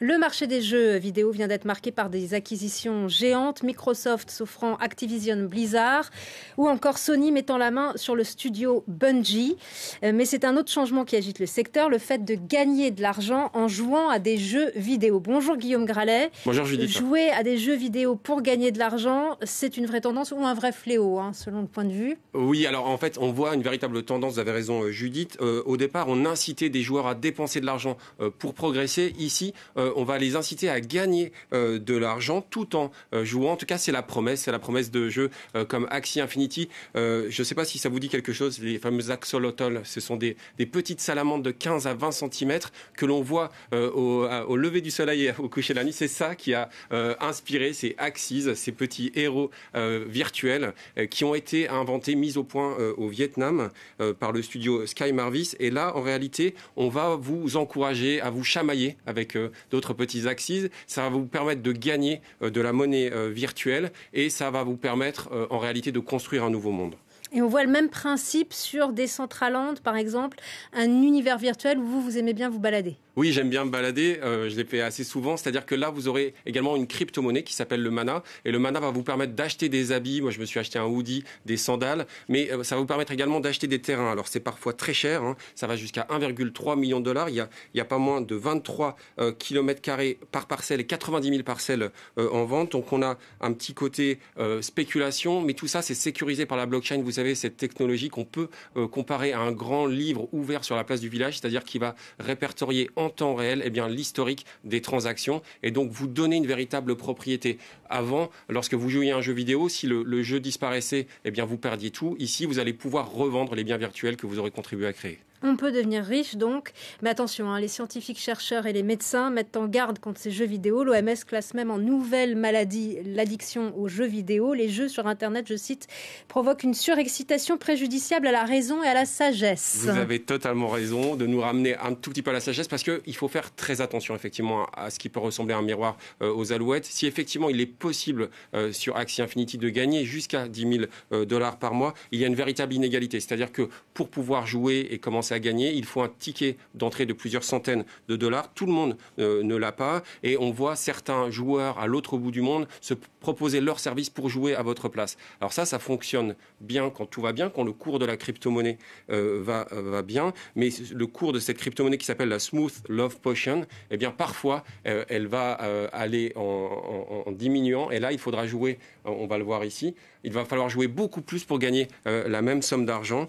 Le marché des jeux vidéo vient d'être marqué par des acquisitions géantes, Microsoft s'offrant Activision Blizzard ou encore Sony mettant la main sur le studio Bungie. Euh, mais c'est un autre changement qui agite le secteur, le fait de gagner de l'argent en jouant à des jeux vidéo. Bonjour Guillaume Gralet. Bonjour Judith. Jouer à des jeux vidéo pour gagner de l'argent, c'est une vraie tendance ou un vrai fléau, hein, selon le point de vue? Oui, alors en fait, on voit une véritable tendance, vous avez raison euh, Judith. Euh, au départ, on incitait des joueurs à dépenser de l'argent pour progresser. Ici, on va les inciter à gagner euh, de l'argent tout en euh, jouant. En tout cas, c'est la promesse, c'est la promesse de jeux euh, comme Axie Infinity. je ne sais pas si ça vous dit quelque chose, les fameux axolotls. Ce sont des, petites salamandres de 15 à 20 cm que l'on voit au, lever du soleil et au coucher de la nuit. C'est ça qui a inspiré ces Axies, ces petits héros virtuels qui ont été inventés, mis au point au Vietnam par le studio Sky Marvis. Et là, en réalité, on va vous encourager à vous chamailler avec d'autres petits axes. Ça va vous permettre de gagner euh, de la monnaie euh, virtuelle et ça va vous permettre euh, en réalité de construire un nouveau monde. Et on voit le même principe sur Decentraland, par exemple, un univers virtuel où vous, vous aimez bien vous balader. Oui, j'aime bien me balader. Euh, je l'ai fait assez souvent. C'est-à-dire que là, vous aurez également une crypto-monnaie qui s'appelle le mana. Et le mana va vous permettre d'acheter des habits. Moi, je me suis acheté un hoodie, des sandales. Mais euh, ça va vous permettre également d'acheter des terrains. Alors, c'est parfois très cher. Hein. Ça va jusqu'à 1,3 million de dollars. Il y a, pas moins de 23 euh, km carrés par parcelle et 90 000 parcelles en vente. Donc, on a un petit côté spéculation. Mais tout ça, c'est sécurisé par la blockchain. Savez, cette technologie qu'on peut comparer à un grand livre ouvert sur la place du village. C'est-à-dire qu'il va répertorier en temps réel eh bien, l'historique des transactions et donc vous donner une véritable propriété. Avant, lorsque vous jouiez à un jeu vidéo, si le, jeu disparaissait, eh bien, vous perdiez tout. Ici, vous allez pouvoir revendre les biens virtuels que vous aurez contribué à créer. On peut devenir riche donc, mais attention, hein, les scientifiques chercheurs et les médecins mettent en garde contre ces jeux vidéo. L'OMS classe même en nouvelle maladie l'addiction aux jeux vidéo. Les jeux sur Internet, je cite, provoquent une surexcitation préjudiciable à la raison et à la sagesse. Vous avez totalement raison de nous ramener un tout petit peu à la sagesse parce qu'il faut faire très attention effectivement à ce qui peut ressembler à un miroir euh, aux alouettes. Si effectivement il est possible euh, sur Axie Infinity de gagner jusqu'à 10 000 euh, dollars par mois, il y a une véritable inégalité. C'est-à-dire que pour pouvoir jouer et commencer à gagner, il faut un ticket d'entrée de plusieurs centaines de dollars. Tout le monde euh, ne l'a pas et on voit certains joueurs à l'autre bout du monde se proposer leur service pour jouer à votre place. Alors ça, ça fonctionne bien quand tout va bien, quand le cours de la crypto-monnaie euh, va, euh, va bien, mais le cours de cette crypto-monnaie qui s'appelle la Smooth Love Potion, eh bien parfois, elle va aller en, diminuant et là, il faudra jouer, on va le voir ici, il va falloir jouer beaucoup plus pour gagner la même somme d'argent,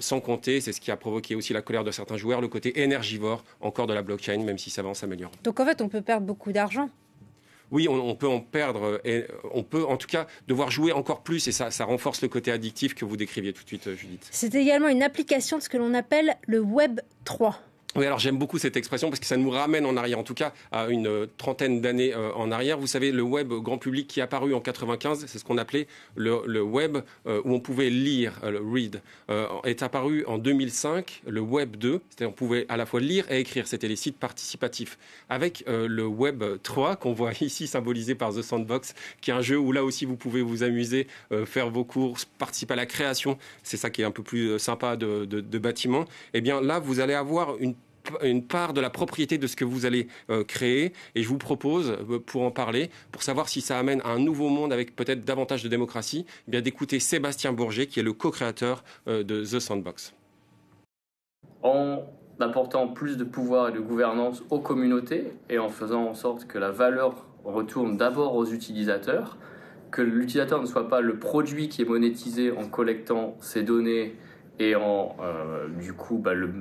sans compter, c'est ce qui a provoqué aussi la colère de certains joueurs, le côté énergivore encore de la blockchain, même si ça va en s'améliorer. Donc en fait, on peut perdre beaucoup d'argent oui, on, peut en perdre, et on peut en tout cas devoir jouer encore plus, et ça, ça renforce le côté addictif que vous décriviez tout de suite, Judith. C'est également une application de ce que l'on appelle le Web 3. Alors j'aime beaucoup cette expression parce que ça nous ramène en arrière, en tout cas à une euh, trentaine d'années euh, en arrière. Vous savez, le web grand public qui est apparu en 95, c'est ce qu'on appelait le, web euh, où on pouvait lire, le read, est apparu en 2005, le web 2, c'est-à-dire on pouvait à la fois lire et écrire, c'était les sites participatifs. Avec le web 3 qu'on voit ici symbolisé par The Sandbox, qui est un jeu où là aussi vous pouvez vous amuser, faire vos courses, participer à la création, c'est ça qui est un peu plus sympa de, de, de bâtiments. Eh bien là, vous allez avoir une une part de la propriété de ce que vous allez euh, créer. Et je vous propose, euh, pour en parler, pour savoir si ça amène à un nouveau monde avec peut-être davantage de démocratie, eh bien d'écouter Sébastien Bourget, qui est le co-créateur euh, de The Sandbox. En apportant plus de pouvoir et de gouvernance aux communautés et en faisant en sorte que la valeur retourne d'abord aux utilisateurs, que l'utilisateur ne soit pas le produit qui est monétisé en collectant ses données et en du coup bah, le,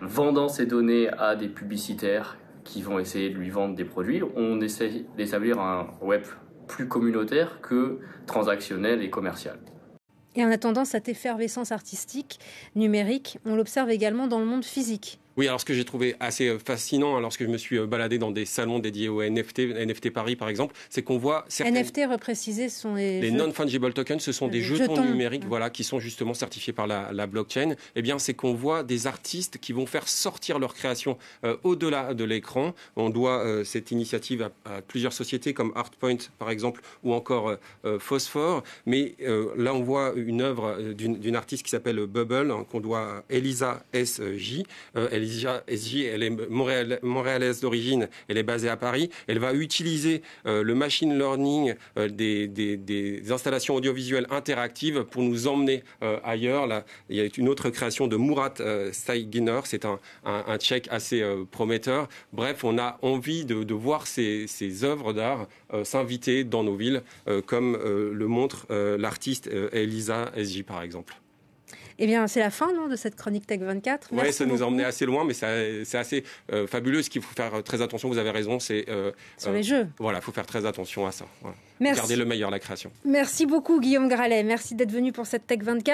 vendant ces données à des publicitaires qui vont essayer de lui vendre des produits, on essaie d'établir un web plus communautaire que transactionnel et commercial. Et en attendant cette effervescence artistique numérique, on l'observe également dans le monde physique. Oui, alors ce que j'ai trouvé assez euh, fascinant hein, lorsque je me suis euh, baladé dans des salons dédiés au NFT, NFT Paris par exemple, c'est qu'on voit certaines... NFT reprécisé sont les, les non-fungible tokens, ce sont des jetons, numériques, voilà, qui sont justement certifiés par la, blockchain. Eh bien, c'est qu'on voit des artistes qui vont faire sortir leur création euh, au-delà de l'écran. On doit cette initiative à, plusieurs sociétés comme Artpoint par exemple ou encore Phosphore. Mais là, on voit une œuvre d'une artiste qui s'appelle Bubble hein, qu'on doit à Elisa S.J. elle Elisa SJ, elle est montréalaise d'origine, elle est basée à Paris. Elle va utiliser le machine learning des, des, installations audiovisuelles interactives pour nous emmener ailleurs. Là, il y a une autre création de Murat Steiginer, c'est un, un, tchèque assez prometteur. Bref, on a envie de, voir ces, ces œuvres d'art s'inviter dans nos villes, comme le montre l'artiste Elisa SJ par exemple. Eh bien, c'est la fin non, de cette chronique Tech 24. Oui, ça nous a emmené assez loin, mais c'est assez euh, fabuleux. Ce qu'il faut faire très attention, vous avez raison, c'est... Euh, Sur les jeux. Voilà, il faut faire très attention à ça. Voilà. Merci. Garder le meilleur, la création. Merci beaucoup, Guillaume Gralet. Merci d'être venu pour cette Tech 24.